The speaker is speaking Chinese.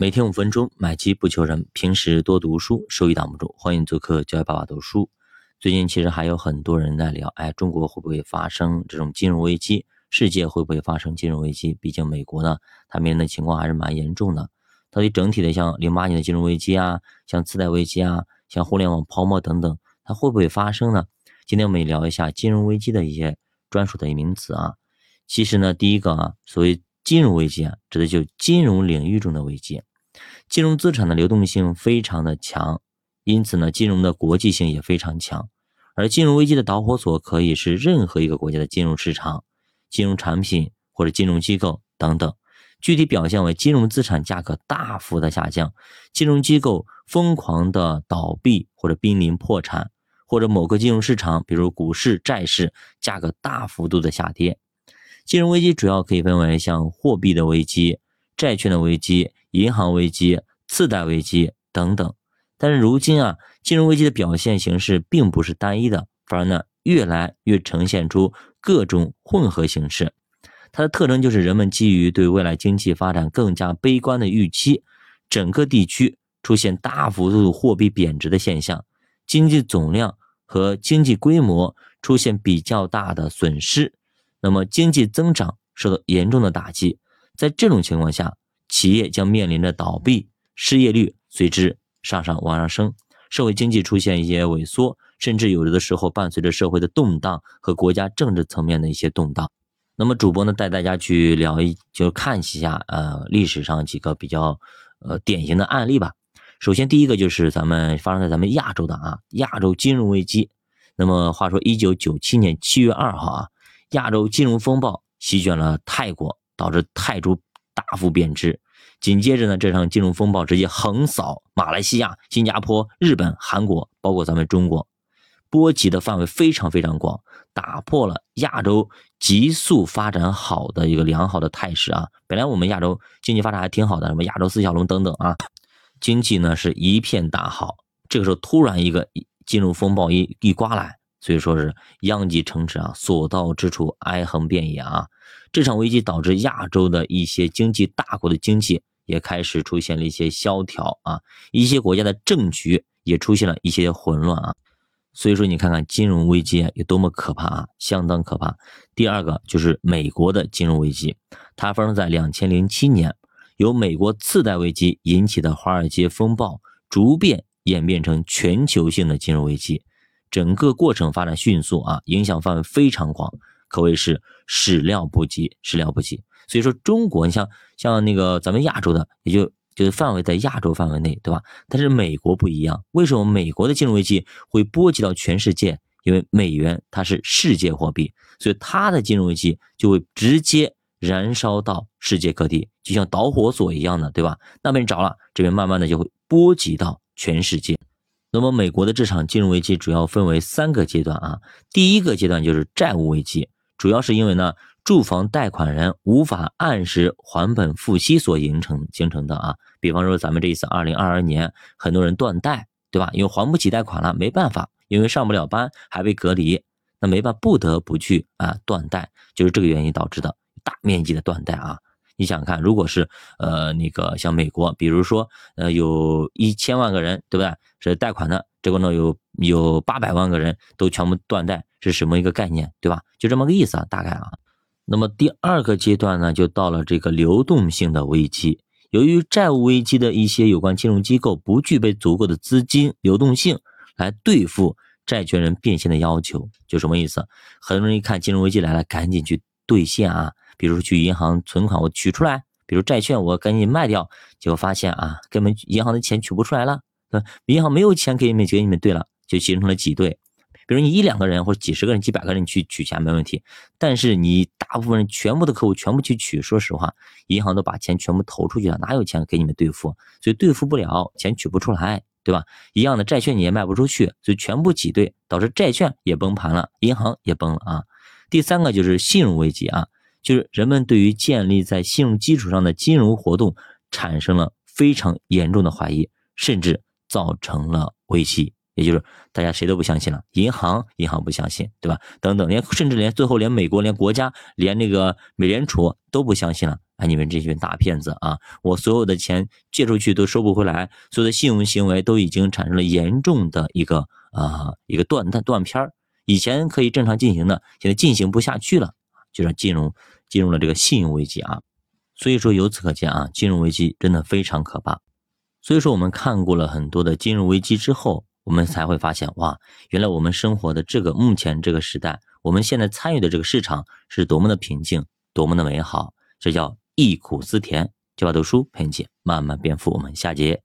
每天五分钟，买基不求人。平时多读书，收益挡不住。欢迎做客教育爸爸读书。最近其实还有很多人在聊，哎，中国会不会发生这种金融危机？世界会不会发生金融危机？毕竟美国呢，它面临的情况还是蛮严重的。到底整体的像零八年的金融危机啊，像次贷危机啊，像互联网泡沫等等，它会不会发生呢？今天我们也聊一下金融危机的一些专属的名词啊。其实呢，第一个啊，所谓金融危机啊，指的就金融领域中的危机。金融资产的流动性非常的强，因此呢，金融的国际性也非常强。而金融危机的导火索可以是任何一个国家的金融市场、金融产品或者金融机构等等。具体表现为金融资产价格大幅的下降，金融机构疯狂的倒闭或者濒临破产，或者某个金融市场，比如股市、债市价格大幅度的下跌。金融危机主要可以分为像货币的危机、债券的危机。银行危机、次贷危机等等，但是如今啊，金融危机的表现形式并不是单一的，反而呢，越来越呈现出各种混合形式。它的特征就是人们基于对未来经济发展更加悲观的预期，整个地区出现大幅度货币贬值的现象，经济总量和经济规模出现比较大的损失，那么经济增长受到严重的打击。在这种情况下，企业将面临着倒闭，失业率随之上上往上升，社会经济出现一些萎缩，甚至有的时候伴随着社会的动荡和国家政治层面的一些动荡。那么主播呢带大家去聊一，就看一下呃历史上几个比较呃典型的案例吧。首先第一个就是咱们发生在咱们亚洲的啊亚洲金融危机。那么话说一九九七年七月二号啊，亚洲金融风暴席卷了泰国，导致泰铢。大幅贬值，紧接着呢，这场金融风暴直接横扫马来西亚、新加坡、日本、韩国，包括咱们中国，波及的范围非常非常广，打破了亚洲急速发展好的一个良好的态势啊！本来我们亚洲经济发展还挺好的，什么亚洲四小龙等等啊，经济呢是一片大好。这个时候突然一个金融风暴一一刮来，所以说是殃及城池啊，所到之处哀鸿遍野啊。这场危机导致亚洲的一些经济大国的经济也开始出现了一些萧条啊，一些国家的政局也出现了一些混乱啊，所以说你看看金融危机有多么可怕啊，相当可怕。第二个就是美国的金融危机，它发生在两千零七年，由美国次贷危机引起的华尔街风暴，逐渐演变成全球性的金融危机，整个过程发展迅速啊，影响范围非常广。可谓是始料不及，始料不及。所以说，中国你像像那个咱们亚洲的，也就就是范围在亚洲范围内，对吧？但是美国不一样，为什么美国的金融危机会波及到全世界？因为美元它是世界货币，所以它的金融危机就会直接燃烧到世界各地，就像导火索一样的，对吧？那边着了，这边慢慢的就会波及到全世界。那么，美国的这场金融危机主要分为三个阶段啊，第一个阶段就是债务危机。主要是因为呢，住房贷款人无法按时还本付息所形成形成的啊。比方说，咱们这一次二零二二年，很多人断贷，对吧？因为还不起贷款了，没办法，因为上不了班，还被隔离，那没办法，不得不去啊断贷，就是这个原因导致的大面积的断贷啊。你想看，如果是呃那个像美国，比如说呃有一千万个人，对不对？是贷款的，结果呢有有八百万个人都全部断贷。是什么一个概念，对吧？就这么个意思啊，大概啊。那么第二个阶段呢，就到了这个流动性的危机。由于债务危机的一些有关金融机构不具备足够的资金流动性来对付债权人变现的要求，就什么意思？很多人一看金融危机来了，赶紧去兑现啊，比如去银行存款我取出来，比如债券我赶紧卖掉，结果发现啊，根本银行的钱取不出来了，银行没有钱给你们给你们兑了，就形成了挤兑。比如你一两个人或者几十个人、几百个人去取钱没问题，但是你大部分人全部的客户全部去取，说实话，银行都把钱全部投出去了，哪有钱给你们兑付？所以兑付不了，钱取不出来，对吧？一样的债券你也卖不出去，所以全部挤兑，导致债券也崩盘了，银行也崩了啊。第三个就是信用危机啊，就是人们对于建立在信用基础上的金融活动产生了非常严重的怀疑，甚至造成了危机。也就是大家谁都不相信了，银行银行不相信，对吧？等等，连甚至连最后连美国连国家连那个美联储都不相信了。啊，你们这群大骗子啊！我所有的钱借出去都收不回来，所有的信用行为都已经产生了严重的一个啊一个断断断片儿。以前可以正常进行的，现在进行不下去了，就是金融进入了这个信用危机啊。所以说，由此可见啊，金融危机真的非常可怕。所以说，我们看过了很多的金融危机之后，我们才会发现，哇，原来我们生活的这个目前这个时代，我们现在参与的这个市场是多么的平静，多么的美好，这叫。忆苦思甜，就把读书陪你一起慢慢变富。我们下节